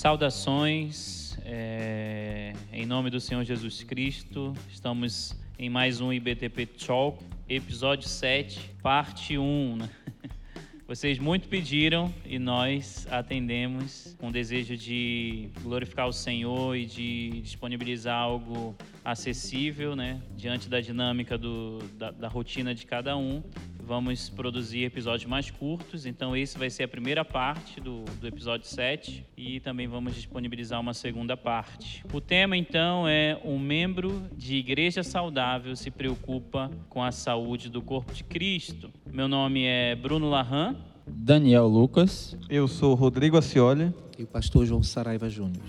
Saudações, é, em nome do Senhor Jesus Cristo, estamos em mais um IBTP Talk, episódio 7, parte 1. Né? Vocês muito pediram e nós atendemos com o desejo de glorificar o Senhor e de disponibilizar algo acessível, né, diante da dinâmica do, da, da rotina de cada um vamos produzir episódios mais curtos, então esse vai ser a primeira parte do, do episódio 7 e também vamos disponibilizar uma segunda parte. O tema então é um membro de igreja saudável se preocupa com a saúde do corpo de Cristo. Meu nome é Bruno Larran. Daniel Lucas. Eu sou Rodrigo Acioli. E o pastor João Saraiva Júnior.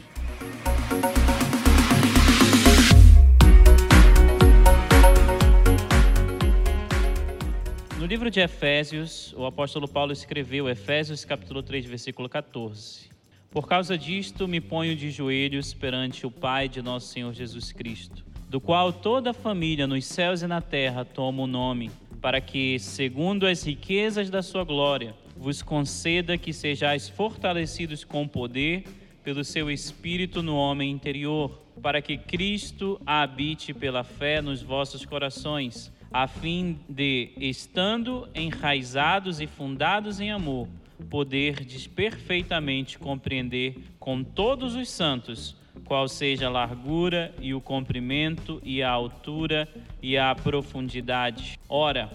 No livro de Efésios, o apóstolo Paulo escreveu, Efésios capítulo 3, versículo 14. Por causa disto, me ponho de joelhos perante o Pai de nosso Senhor Jesus Cristo, do qual toda a família nos céus e na terra toma o nome, para que, segundo as riquezas da sua glória, vos conceda que sejais fortalecidos com poder pelo seu Espírito no homem interior, para que Cristo habite pela fé nos vossos corações a fim de, estando enraizados e fundados em amor, poderdes perfeitamente compreender com todos os santos qual seja a largura e o comprimento e a altura e a profundidade. Ora,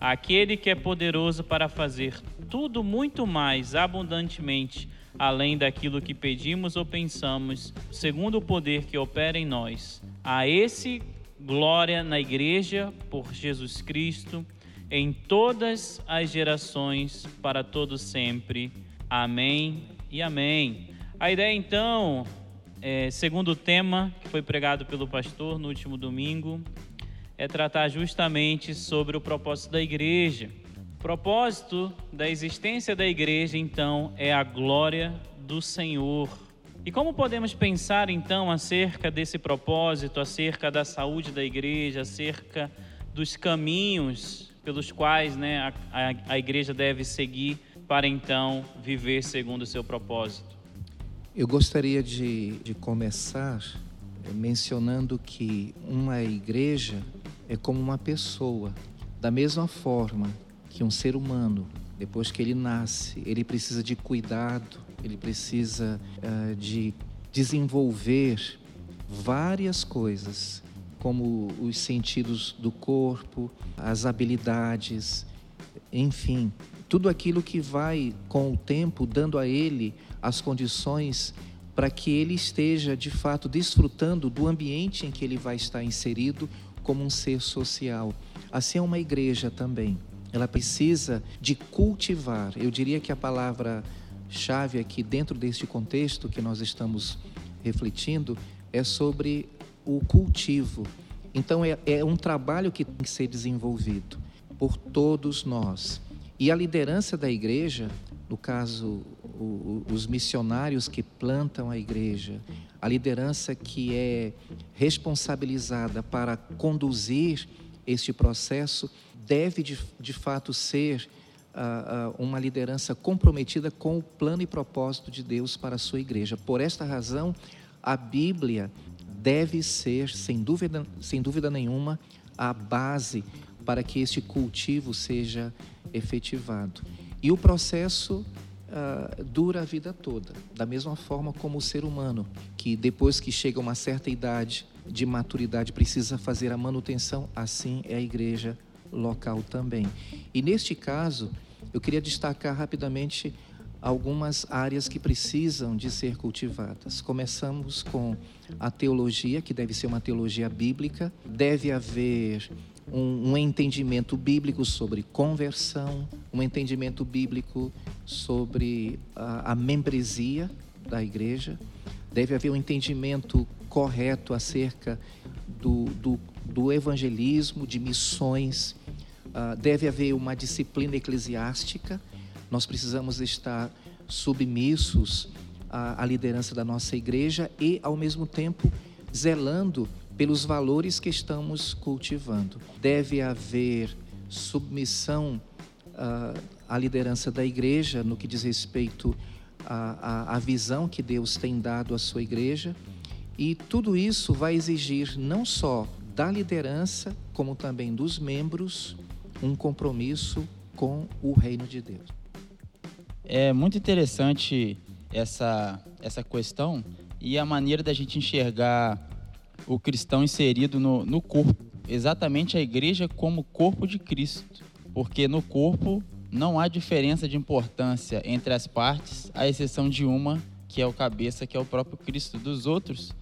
aquele que é poderoso para fazer tudo muito mais abundantemente além daquilo que pedimos ou pensamos, segundo o poder que opera em nós. A esse glória na igreja por Jesus Cristo em todas as gerações para todo sempre. Amém e amém. A ideia então, é, segundo o tema que foi pregado pelo pastor no último domingo, é tratar justamente sobre o propósito da igreja. O propósito da existência da igreja, então, é a glória do Senhor. E como podemos pensar então acerca desse propósito, acerca da saúde da igreja, acerca dos caminhos pelos quais né, a, a, igreja deve seguir para então viver segundo o seu propósito? Eu gostaria de, de começar mencionando que uma igreja é como uma pessoa, da mesma forma que um ser humano, depois que ele nasce, ele precisa de cuidado, ele precisa uh, de desenvolver várias coisas, como os sentidos do corpo, as habilidades, enfim, tudo aquilo que vai com o tempo dando a ele as condições para que ele esteja de fato desfrutando do ambiente em que ele vai estar inserido como um ser social. Assim é uma igreja também. Ela precisa de cultivar. Eu diria que a palavra chave aqui dentro deste contexto que nós estamos refletindo é sobre o cultivo. Então é, é um trabalho que tem que ser desenvolvido por todos nós. E a liderança da igreja, no caso, o, os missionários que plantam a igreja, a liderança que é responsabilizada para conduzir este processo, deve de, de fato ser uma liderança comprometida com o plano e propósito de Deus para a sua igreja. Por esta razão, a Bíblia deve ser, sem dúvida, sem dúvida nenhuma, a base para que este cultivo seja efetivado. E o processo uh, dura a vida toda, da mesma forma como o ser humano, que depois que chega a uma certa idade de maturidade precisa fazer a manutenção, assim é a igreja local também. E neste caso, eu queria destacar rapidamente algumas áreas que precisam de ser cultivadas. Começamos com a teologia, que deve ser uma teologia bíblica, deve haver um, um, entendimento bíblico sobre conversão, um entendimento bíblico sobre a, a membresia da igreja, deve haver um entendimento correto acerca do, do, do evangelismo, de missões, uh, deve haver uma disciplina eclesiástica, nós precisamos estar submissos à, à liderança da nossa igreja e, ao mesmo tempo, zelando pelos valores que estamos cultivando. Deve haver submissão uh, à liderança da igreja no que diz respeito a, a, a visão que Deus tem dado à sua igreja. E tudo isso vai exigir não só da liderança, como também dos membros, um compromisso com o reino de Deus. É muito interessante essa, essa questão e a maneira da gente enxergar o cristão inserido no, no corpo, exatamente a igreja como corpo de Cristo, porque no corpo não há diferença de importância entre as partes, à exceção de uma, que é o cabeça, que é o próprio Cristo. Dos outros,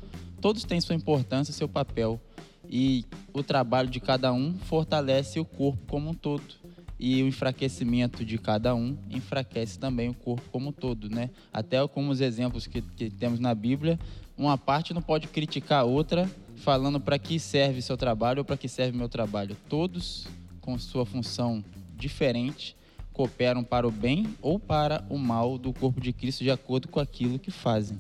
todos têm sua importância, seu papel, e o trabalho de cada um fortalece o corpo como um todo e o enfraquecimento de cada um enfraquece também o corpo como um todo, né? Até como os exemplos que, que temos na Bíblia, uma parte não pode criticar a outra falando para que serve seu trabalho ou para que serve meu trabalho. Todos com sua função diferente cooperam para o bem ou para o mal do corpo de Cristo de acordo com aquilo que fazem.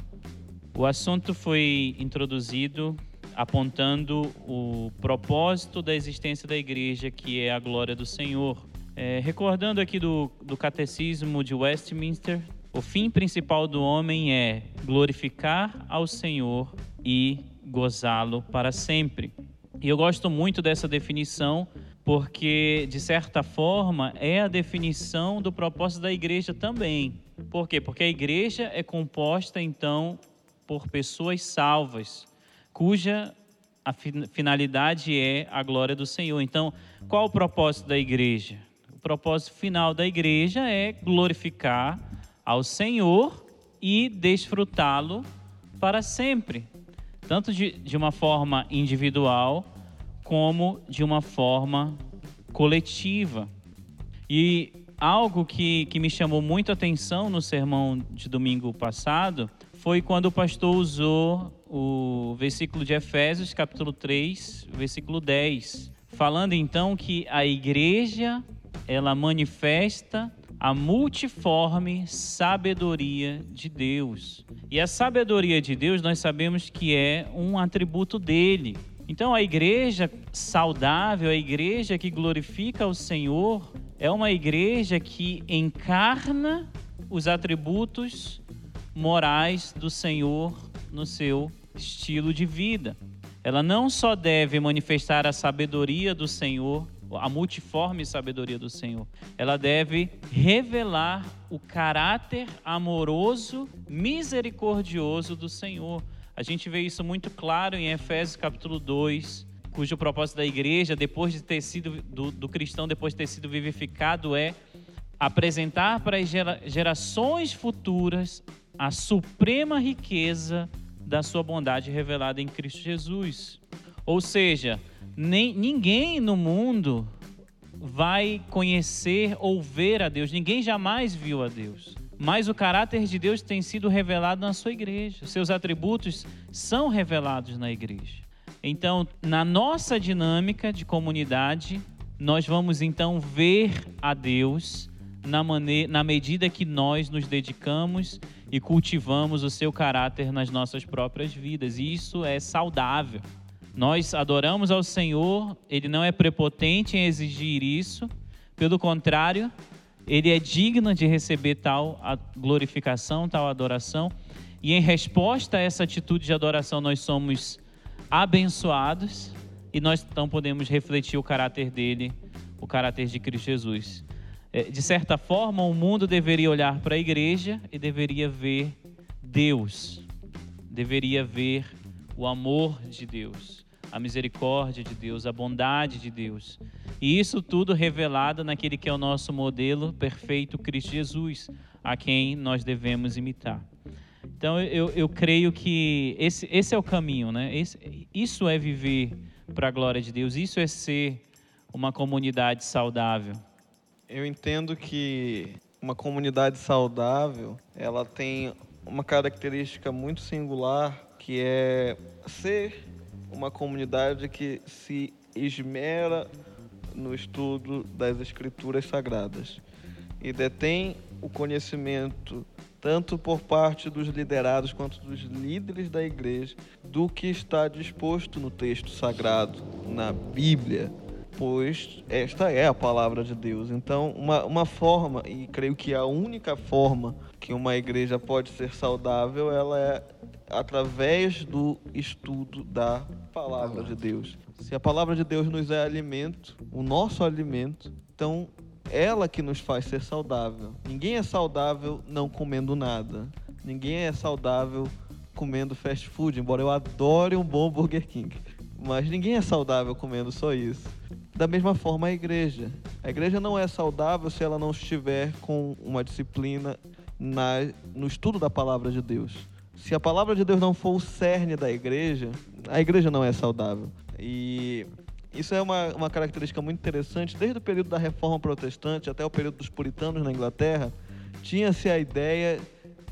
O assunto foi introduzido apontando o propósito da existência da igreja, que é a glória do Senhor. É, recordando aqui do, do Catecismo de Westminster, o fim principal do homem é glorificar ao Senhor e gozá-lo para sempre. E eu gosto muito dessa definição porque, de certa forma, é a definição do propósito da igreja também. Por quê? Porque a igreja é composta, então, por pessoas salvas, cuja a finalidade é a glória do Senhor. Então, qual o propósito da igreja? O propósito final da igreja é glorificar ao Senhor e desfrutá-lo para sempre, tanto de, de uma forma individual como de uma forma coletiva. E algo que, que me chamou muito a atenção no sermão de domingo passado foi quando o pastor usou o versículo de Efésios, capítulo 3, versículo 10, falando então que a igreja ela manifesta a multiforme sabedoria de Deus. E a sabedoria de Deus nós sabemos que é um atributo dele. Então a igreja saudável, a igreja que glorifica o Senhor, é uma igreja que encarna os atributos morais do Senhor no seu estilo de vida. Ela não só deve manifestar a sabedoria do Senhor, a multiforme sabedoria do Senhor. Ela deve revelar o caráter amoroso, misericordioso do Senhor. A gente vê isso muito claro em Efésios capítulo 2, cujo propósito da igreja, depois de ter sido, do, do cristão, depois de ter sido vivificado, é apresentar para as gerações futuras a suprema riqueza da sua bondade revelada em Cristo Jesus. Ou seja, nem, ninguém no mundo vai conhecer ou ver a Deus, ninguém jamais viu a Deus. Mas o caráter de Deus tem sido revelado na sua igreja, seus atributos são revelados na igreja. Então, na nossa dinâmica de comunidade, nós vamos então ver a Deus na, maneira, na medida que nós nos dedicamos e cultivamos o seu caráter nas nossas próprias vidas. E isso é saudável. Nós adoramos ao Senhor, ele não é prepotente em exigir isso, pelo contrário, ele é digno de receber tal glorificação, tal adoração. E em resposta a essa atitude de adoração, nós somos abençoados e nós então podemos refletir o caráter dele, o caráter de Cristo Jesus. É, de certa forma, o mundo deveria olhar para a igreja e deveria ver Deus, deveria ver o amor de Deus, a misericórdia de Deus, a bondade de Deus. E isso tudo revelado naquele que é o nosso modelo perfeito, Cristo Jesus, a quem nós devemos imitar. Então eu, eu creio que esse, esse é o caminho, né? Esse, isso é viver para a glória de Deus, isso é ser uma comunidade saudável eu entendo que uma comunidade saudável, ela tem uma característica muito singular, que é ser uma comunidade que se esmera no estudo das escrituras sagradas e detém o conhecimento tanto por parte dos liderados quanto dos líderes da igreja do que está disposto no texto sagrado, na Bíblia, pois esta é a palavra de Deus. Então, uma, uma forma, e creio que a única forma que uma igreja pode ser saudável, ela é através do estudo da palavra de Deus. Se a palavra de Deus nos é alimento, o nosso alimento, então ela que nos faz ser saudável. Ninguém é saudável não comendo nada. Ninguém é saudável comendo fast food, embora eu adore um bom Burger King. Mas ninguém é saudável comendo só isso. Da mesma forma, a igreja. A igreja não é saudável se ela não estiver com uma disciplina na, no estudo da palavra de Deus. Se a palavra de Deus não for o cerne da igreja, a igreja não é saudável. E isso é uma, uma característica muito interessante. Desde o período da Reforma Protestante até o período dos puritanos na Inglaterra, tinha-se a ideia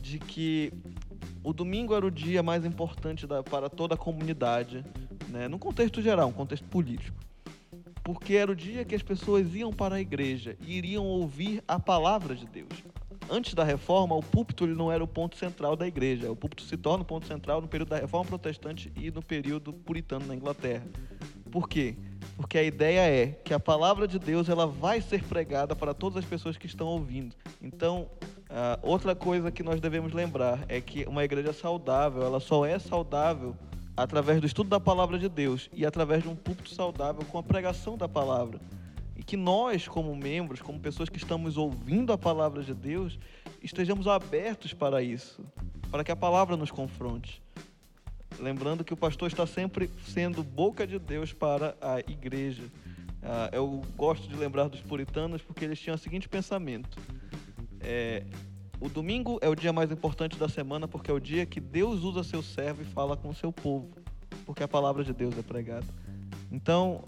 de que o domingo era o dia mais importante da, para toda a comunidade, né, num contexto geral, um contexto político. Porque era o dia que as pessoas iam para a igreja e iriam ouvir a palavra de Deus. Antes da reforma, o púlpito ele não era o ponto central da igreja. O púlpito se torna o ponto central no período da reforma protestante e no período puritano na Inglaterra. Por quê? Porque a ideia é que a palavra de Deus ela vai ser pregada para todas as pessoas que estão ouvindo. Então, Uh, outra coisa que nós devemos lembrar é que uma igreja saudável, ela só é saudável através do estudo da palavra de Deus e através de um púlpito saudável com a pregação da palavra. E que nós, como membros, como pessoas que estamos ouvindo a palavra de Deus, estejamos abertos para isso, para que a palavra nos confronte. Lembrando que o pastor está sempre sendo boca de Deus para a igreja. Uh, eu gosto de lembrar dos puritanos porque eles tinham o seguinte pensamento: é, o domingo é o dia mais importante da semana porque é o dia que Deus usa seu servo e fala com o seu povo, porque a palavra de Deus é pregada. Então,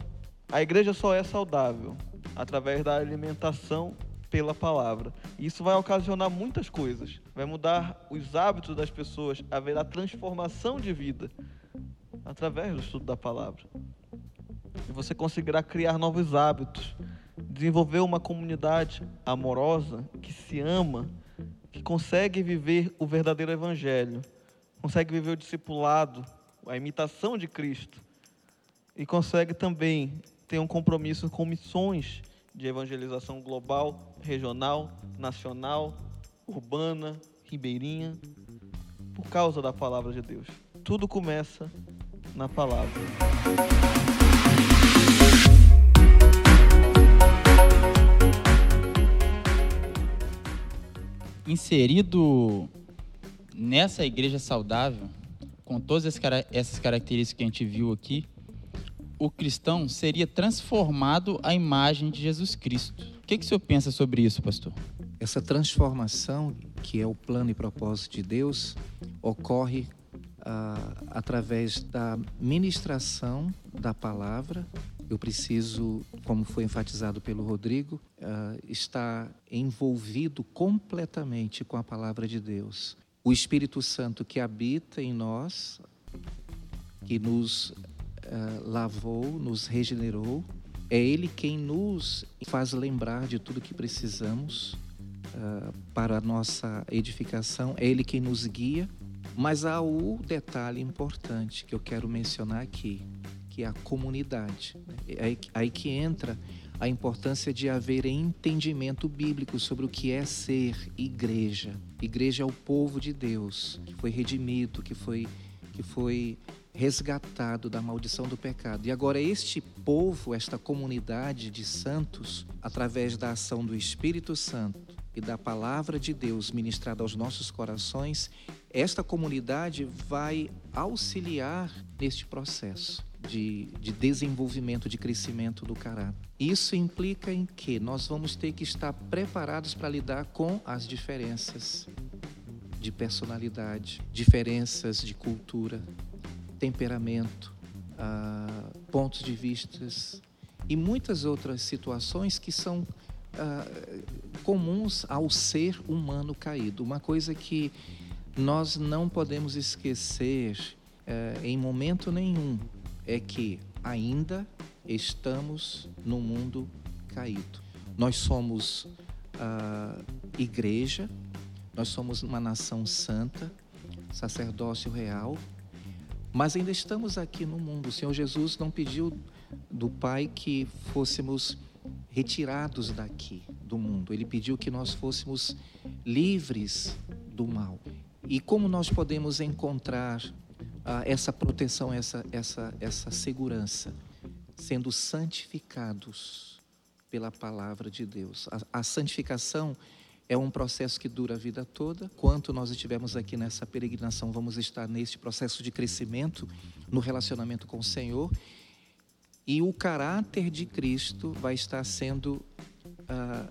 a igreja só é saudável através da alimentação pela palavra. E isso vai ocasionar muitas coisas. Vai mudar os hábitos das pessoas, haverá transformação de vida através do estudo da palavra. E você conseguirá criar novos hábitos, desenvolver uma comunidade amorosa que se ama que consegue viver o verdadeiro evangelho, consegue viver o discipulado, a imitação de Cristo e consegue também ter um compromisso com missões de evangelização global, regional, nacional, urbana, ribeirinha, por causa da palavra de Deus. Tudo começa na palavra. Inserido nessa igreja saudável, com todas essas características que a gente viu aqui, o cristão seria transformado à imagem de Jesus Cristo. O que, que o senhor pensa sobre isso, pastor? Essa transformação, que é o plano e propósito de Deus, ocorre ah, através da ministração da palavra eu preciso, como foi enfatizado pelo Rodrigo, uh, estar envolvido completamente com a palavra de Deus. O Espírito Santo que habita em nós, que nos uh, lavou, nos regenerou, é Ele quem nos faz lembrar de tudo que precisamos uh, para a nossa edificação, é Ele quem nos guia. Mas há o detalhe importante que eu quero mencionar aqui que é a comunidade. É aí, aí que entra a importância de haver entendimento bíblico sobre o que é ser igreja. Igreja é o povo de Deus, que foi redimido, que foi, que foi resgatado da maldição do pecado. E agora, este povo, esta comunidade de santos, através da ação do Espírito Santo e da palavra de Deus ministrada aos nossos corações, esta comunidade vai auxiliar neste processo de, de desenvolvimento, de crescimento do caráter. Isso implica em que nós vamos ter que estar preparados para lidar com as diferenças de personalidade, diferenças de cultura, temperamento, ah, pontos de vistas e muitas outras situações que são ah, comuns ao ser humano caído. Uma coisa que nós não podemos esquecer eh, em momento nenhum é que ainda estamos no mundo caído. Nós somos a igreja, nós somos uma nação santa, sacerdócio real, Mas ainda estamos aqui no mundo. O Senhor Jesus não pediu do Pai que fôssemos retirados daqui do mundo. Ele pediu que nós fôssemos livres do mal. E como nós podemos encontrar ah, essa proteção, essa, essa, essa segurança? Sendo santificados pela palavra de Deus. A, a santificação é um processo que dura a vida toda. Quanto nós estivermos aqui nessa peregrinação, vamos estar neste processo de crescimento no relacionamento com o Senhor. E o caráter de Cristo vai estar sendo ah,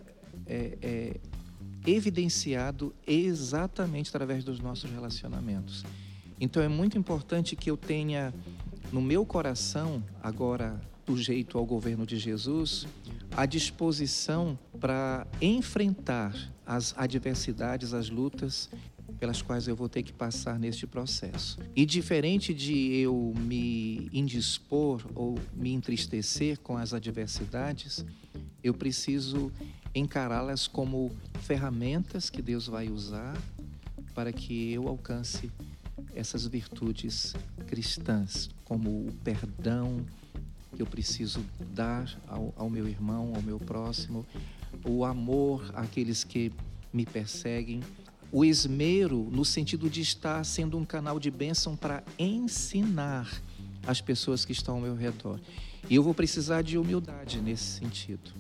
é, é, evidenciado exatamente através dos nossos relacionamentos. Então é muito importante que eu tenha no meu coração, agora do jeito ao governo de Jesus, a disposição para enfrentar as adversidades, as lutas pelas quais eu vou ter que passar neste processo. E diferente de eu me indispor ou me entristecer com as adversidades, eu preciso encará-las como ferramentas que Deus vai usar para que eu alcance essas virtudes cristãs, como o perdão que eu preciso dar ao, ao meu irmão, ao meu próximo, o amor àqueles que me perseguem, o esmero no sentido de estar sendo um canal de bênção para ensinar as pessoas que estão ao meu redor. E eu vou precisar de humildade nesse sentido.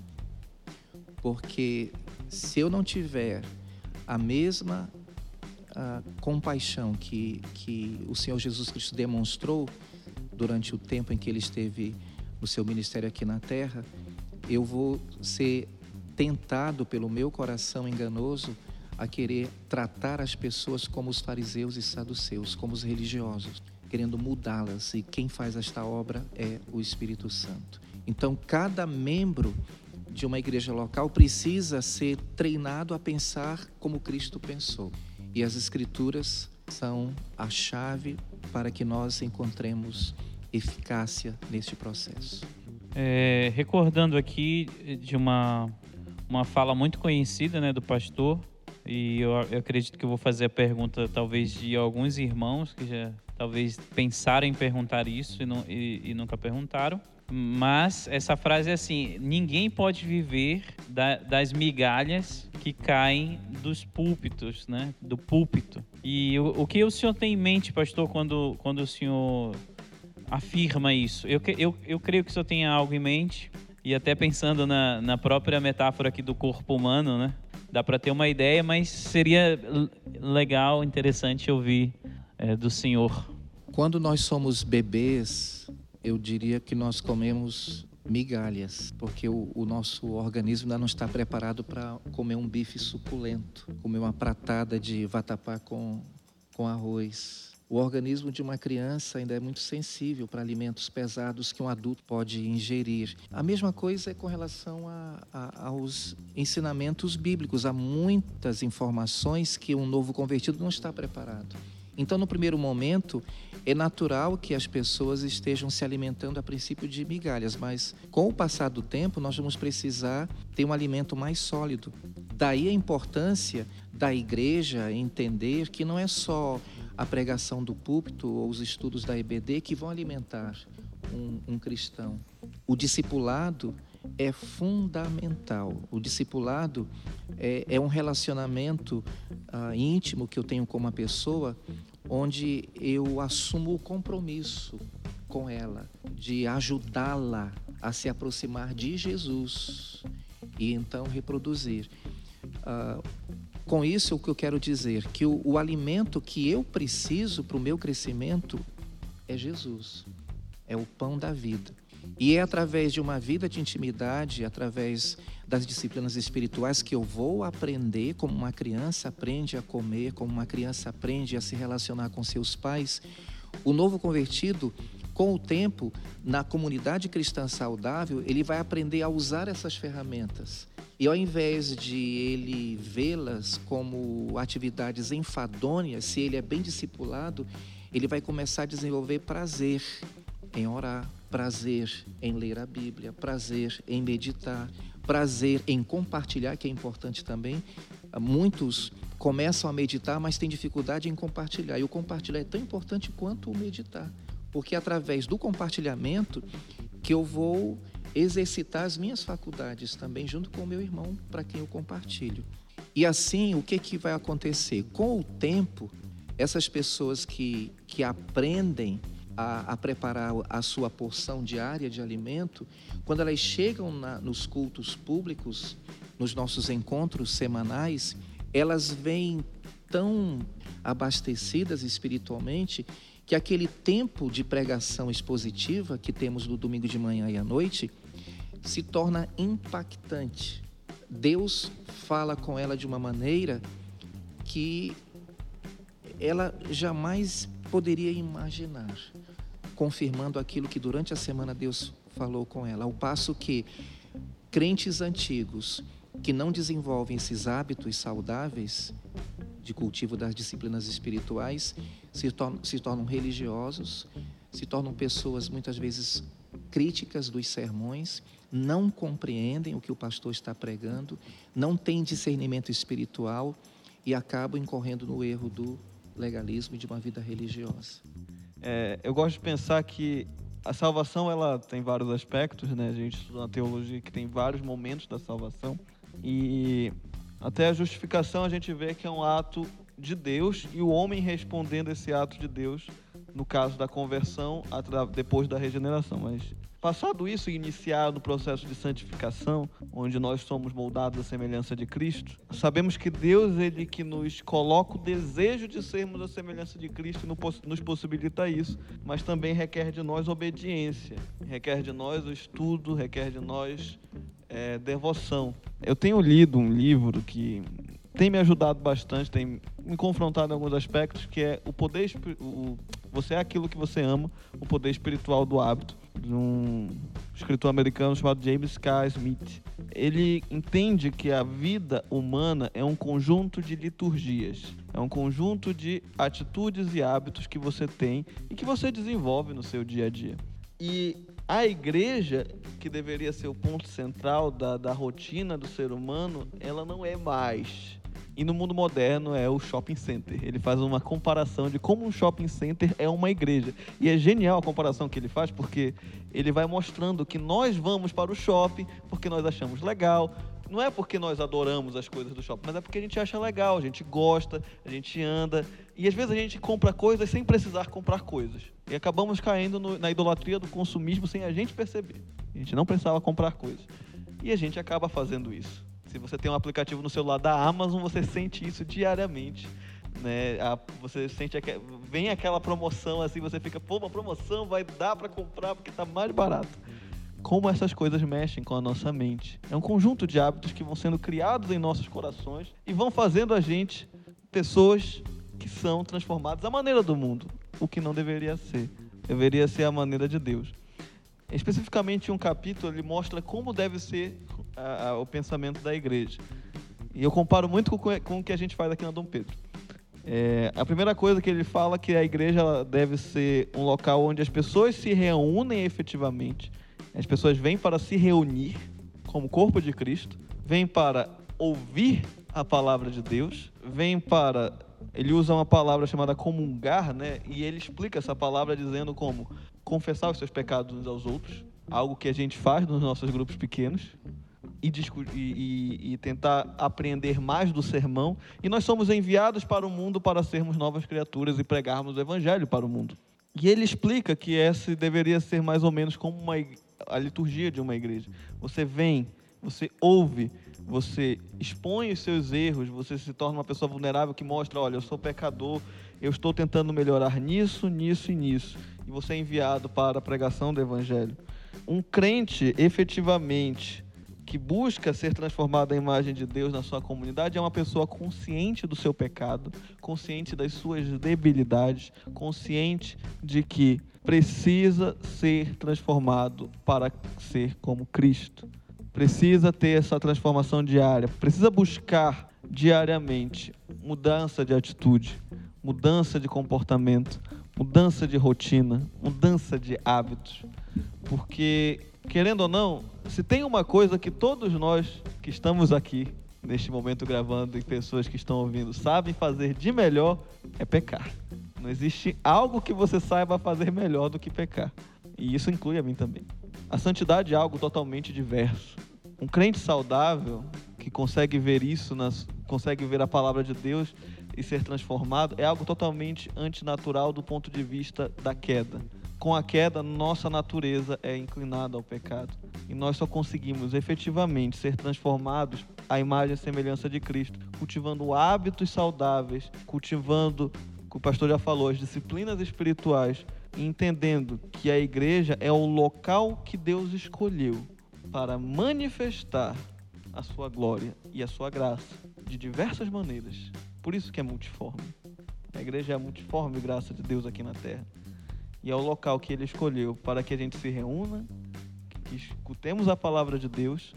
Porque se eu não tiver a mesma a compaixão que, que o Senhor Jesus Cristo demonstrou durante o tempo em que ele esteve no seu ministério aqui na terra, eu vou ser tentado pelo meu coração enganoso a querer tratar as pessoas como os fariseus e saduceus, como os religiosos, querendo mudá-las. E quem faz esta obra é o Espírito Santo. Então, cada membro de uma igreja local precisa ser treinado a pensar como Cristo pensou. E as Escrituras são a chave para que nós encontremos eficácia neste processo. É, recordando aqui de uma, uma fala muito conhecida né, do pastor, e eu, eu, acredito que eu vou fazer a pergunta talvez de alguns irmãos que já talvez pensaram em perguntar isso e, não, e, e nunca perguntaram. Mas essa frase é assim: ninguém pode viver da, das migalhas que caem dos púlpitos, né? Do púlpito. E o, o que o senhor tem em mente, pastor, quando, quando o senhor afirma isso? Eu, eu, eu creio que o senhor tenha algo em mente, e até pensando na, na própria metáfora aqui do corpo humano, né? Dá para ter uma ideia, mas seria legal, interessante ouvir é, do senhor. Quando nós somos bebês, eu diria que nós comemos migalhas, porque o, o, nosso organismo ainda não está preparado para comer um bife suculento, comer uma pratada de vatapá com, com arroz. O organismo de uma criança ainda é muito sensível para alimentos pesados que um adulto pode ingerir. A mesma coisa é com relação a, a, aos ensinamentos bíblicos. Há muitas informações que um novo convertido não está preparado. Então, no primeiro momento, é natural que as pessoas estejam se alimentando a princípio de migalhas, mas com o passar do tempo, nós vamos precisar ter um alimento mais sólido. Daí a importância da igreja entender que não é só a pregação do púlpito ou os estudos da EBD que vão alimentar um, um cristão. O discipulado é fundamental. O discipulado é, é um relacionamento ah, íntimo que eu tenho com uma pessoa, onde eu assumo o compromisso com ela de ajudá-la a se aproximar de Jesus e então reproduzir. Ah, com isso, o que eu quero dizer que o, o alimento que eu preciso para o meu crescimento é Jesus, é o pão da vida. E é através de uma vida de intimidade, através das disciplinas espirituais, que eu vou aprender como uma criança aprende a comer, como uma criança aprende a se relacionar com seus pais. O novo convertido, com o tempo, na comunidade cristã saudável, ele vai aprender a usar essas ferramentas. E ao invés de ele vê-las como atividades enfadonhas, se ele é bem discipulado, ele vai começar a desenvolver prazer em orar, prazer em ler a Bíblia, prazer em meditar, prazer em compartilhar, que é importante também. Muitos começam a meditar, mas têm dificuldade em compartilhar. E o compartilhar é tão importante quanto o meditar. porque é através do compartilhamento que eu vou exercitar as minhas faculdades também junto com o meu irmão para quem eu compartilho. E assim, o que, que vai acontecer? Com o tempo, essas pessoas que, que aprendem a, a preparar a sua porção diária de alimento, quando elas chegam na, nos cultos públicos, nos nossos encontros semanais, elas vêm tão abastecidas espiritualmente que aquele tempo de pregação expositiva que temos no domingo de manhã e à noite se torna impactante. Deus fala com ela de uma maneira que ela jamais poderia imaginar, confirmando aquilo que durante a semana Deus falou com ela. Ao passo que crentes antigos que não desenvolvem esses hábitos saudáveis de cultivo das disciplinas espirituais se tornam, se tornam religiosos, se tornam pessoas muitas vezes críticas dos sermões, não compreendem o que o pastor está pregando, não têm discernimento espiritual e acabam incorrendo no erro do legalismo e de uma vida religiosa. É, eu gosto de pensar que a salvação ela tem vários aspectos, né? A gente estuda na teologia que tem vários momentos da salvação e até a justificação a gente vê que é um ato de Deus e o homem respondendo esse ato de Deus no caso da conversão depois da regeneração, mas Passado isso, iniciar no processo de santificação, onde nós somos moldados à semelhança de Cristo, sabemos que Deus ele que nos coloca o desejo de sermos a semelhança de Cristo e nos possibilita isso, mas também requer de nós obediência, requer de nós o estudo, requer de nós é, devoção. Eu tenho lido um livro que tem me ajudado bastante, tem me confrontado em alguns aspectos, que é o poder, o, você é aquilo que você ama, o poder espiritual do hábito de um escritor americano chamado James K. Smith. Ele entende que a vida humana é um conjunto de liturgias, é um conjunto de atitudes e hábitos que você tem e que você desenvolve no seu dia a dia. E a igreja, que deveria ser o ponto central da, da rotina do ser humano, ela não é mais e no mundo moderno é o shopping center. Ele faz uma comparação de como um shopping center é uma igreja. E é genial a comparação que ele faz, porque ele vai mostrando que nós vamos para o shopping porque nós achamos legal. Não é porque nós adoramos as coisas do shopping, mas é porque a gente acha legal, a gente gosta, a gente anda. E às vezes a gente compra coisas sem precisar comprar coisas. E acabamos caindo no, na idolatria do consumismo sem a gente perceber. A gente não precisava comprar coisas. E a gente acaba fazendo isso. Se você tem um aplicativo no celular da Amazon, você sente isso diariamente. Né? A, você sente que vem aquela promoção assim, você fica, pô, uma promoção vai dar para comprar porque está mais barato. Como essas coisas mexem com a nossa mente. É um conjunto de hábitos que vão sendo criados em nossos corações e vão fazendo a gente pessoas que são transformadas à maneira do mundo, o que não deveria ser. Deveria ser a maneira de Deus. Especificamente um capítulo ele mostra como deve ser a, a, o pensamento da igreja. E eu comparo muito com, com o que a gente faz aqui na Dom Pedro. É, a primeira coisa que ele fala é que a igreja deve ser um local onde as pessoas se reúnem efetivamente. As pessoas vêm para se reunir como corpo de Cristo, vêm para ouvir a palavra de Deus, vêm para ele usa uma palavra chamada comungar, né? E ele explica essa palavra dizendo como confessar os seus pecados uns aos outros, algo que a gente faz nos nossos grupos pequenos, e, e, e, tentar aprender mais do sermão. E nós somos enviados para o mundo para sermos novas criaturas e pregarmos o evangelho para o mundo. E ele explica que essa deveria ser mais ou menos como uma, a liturgia de uma igreja. Você vem, você ouve, você expõe os seus erros, você se torna uma pessoa vulnerável que mostra, olha, eu sou pecador, eu estou tentando melhorar nisso, nisso e nisso. E você é enviado para a pregação do evangelho. Um crente, efetivamente, que busca ser transformado à imagem de Deus na sua comunidade é uma pessoa consciente do seu pecado, consciente das suas debilidades, consciente de que precisa ser transformado para ser como Cristo. Precisa ter essa transformação diária, precisa buscar diariamente mudança de atitude, mudança de comportamento, mudança de rotina, mudança de hábitos. Porque, querendo ou não, se tem uma coisa que todos nós que estamos aqui neste momento gravando e pessoas que estão ouvindo sabem fazer de melhor, é pecar. Não existe algo que você saiba fazer melhor do que pecar. E isso inclui a mim também. A santidade é algo totalmente diverso. Um crente saudável que consegue ver isso, nas, consegue ver a palavra de Deus e ser transformado, é algo totalmente antinatural do ponto de vista da queda. Com a queda, nossa natureza é inclinada ao pecado. E nós só conseguimos efetivamente ser transformados à imagem e semelhança de Cristo, cultivando hábitos saudáveis, cultivando, o pastor já falou, as disciplinas espirituais, entendendo que a igreja é o local que Deus escolheu para manifestar a sua glória e a sua graça de diversas maneiras. Por isso que é multiforme. A igreja é multiforme graça de Deus aqui na terra. E é o local que ele escolheu para que a gente se reúna, que escutemos a palavra de Deus,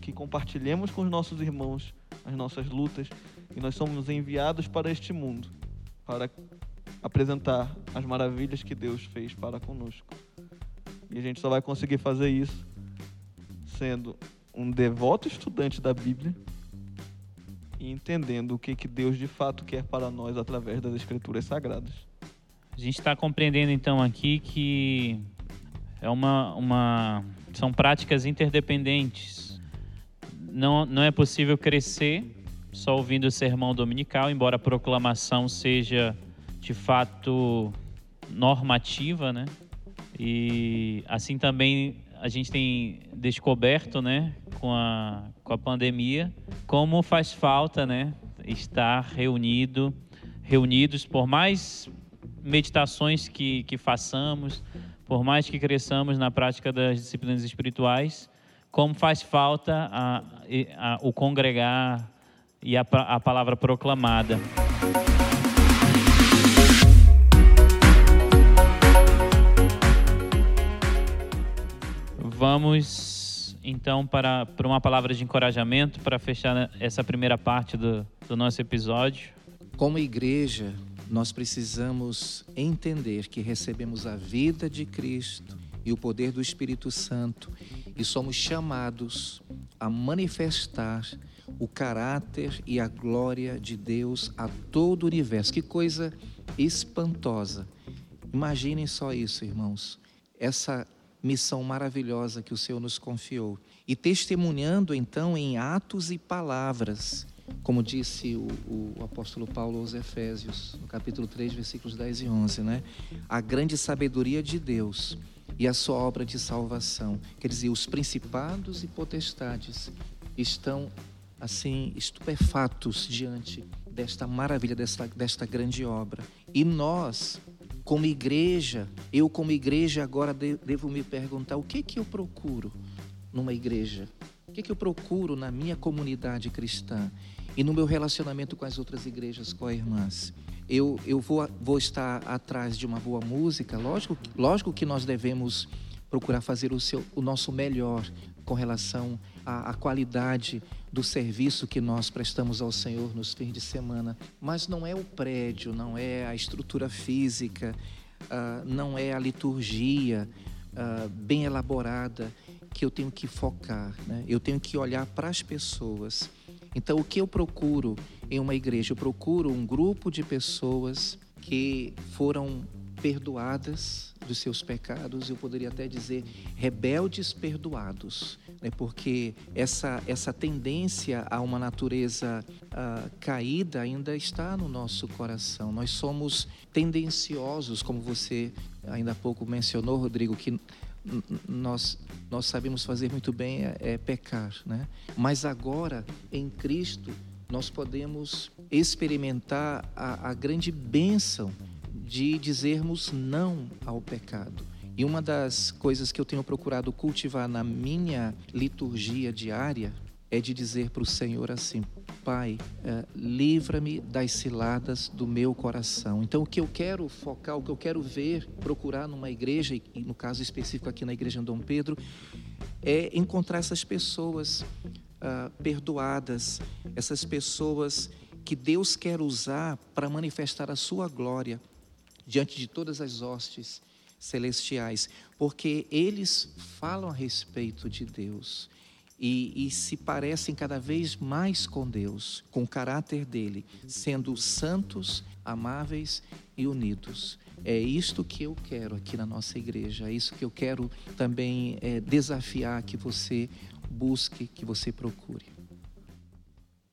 que compartilhemos com os nossos irmãos as nossas lutas e nós somos enviados para este mundo para apresentar as maravilhas que Deus fez para conosco. E a gente só vai conseguir fazer isso sendo um devoto estudante da Bíblia e entendendo o que, que Deus de fato quer para nós através das Escrituras Sagradas. A gente está compreendendo então aqui que é uma, uma são práticas interdependentes. Não, não é possível crescer só ouvindo o sermão dominical, embora a proclamação seja de fato normativa, né? E assim também a gente tem descoberto, né, com a, com a pandemia, como faz falta, né, estar reunido, reunidos por mais meditações que, que façamos, por mais que cresçamos na prática das disciplinas espirituais, como faz falta a, a, o congregar e a, a palavra proclamada. Vamos então para, para uma palavra de encorajamento para fechar essa primeira parte do, do nosso episódio. Como igreja, nós precisamos entender que recebemos a vida de Cristo e o poder do Espírito Santo e somos chamados a manifestar o caráter e a glória de Deus a todo o universo. Que coisa espantosa. Imaginem só isso, irmãos. Essa missão maravilhosa que o Senhor nos confiou. E testemunhando então em atos e palavras, como disse o, o, apóstolo Paulo aos Efésios, no capítulo 3, versículos 10 e 11, né? A grande sabedoria de Deus e a sua obra de salvação. Quer dizer, os principados e potestades estão assim estupefatos diante desta maravilha, desta, desta grande obra. E nós, como igreja, eu como igreja agora devo me perguntar o que que eu procuro numa igreja? O que que eu procuro na minha comunidade cristã e no meu relacionamento com as outras igrejas co-irmãs? Eu, eu vou, vou estar atrás de uma boa música, lógico, lógico que nós devemos procurar fazer o, seu, o nosso melhor com relação à, à qualidade do serviço que nós prestamos ao Senhor nos fins de semana. Mas não é o prédio, não é a estrutura física, uh, não é a liturgia uh, bem elaborada que eu tenho que focar. Né? Eu tenho que olhar para as pessoas. Então, o que eu procuro em uma igreja? Eu procuro um grupo de pessoas que foram perdoadas dos seus pecados, eu poderia até dizer rebeldes perdoados, né? porque essa, essa tendência a uma natureza uh, caída ainda está no nosso coração. Nós somos tendenciosos, como você ainda há pouco mencionou, Rodrigo, que nós, nós sabemos fazer muito bem é, é pecar, né? mas agora em Cristo nós podemos experimentar a, a grande bênção de dizermos não ao pecado. E uma das coisas que eu tenho procurado cultivar na minha liturgia diária é de dizer para o Senhor assim: Pai, eh, livra-me das ciladas do meu coração. Então, o que eu quero focar, o que eu quero ver, procurar numa igreja, e no caso específico aqui na igreja de Dom Pedro, é encontrar essas pessoas uh, perdoadas, essas pessoas que Deus quer usar para manifestar a sua glória diante de todas as hostes celestiais, porque eles falam a respeito de Deus. E, e, se parecem cada vez mais com Deus, com o caráter dele, sendo santos, amáveis e unidos. É isto que eu quero aqui na nossa igreja, é isso que eu quero também é, desafiar que você busque, que você procure.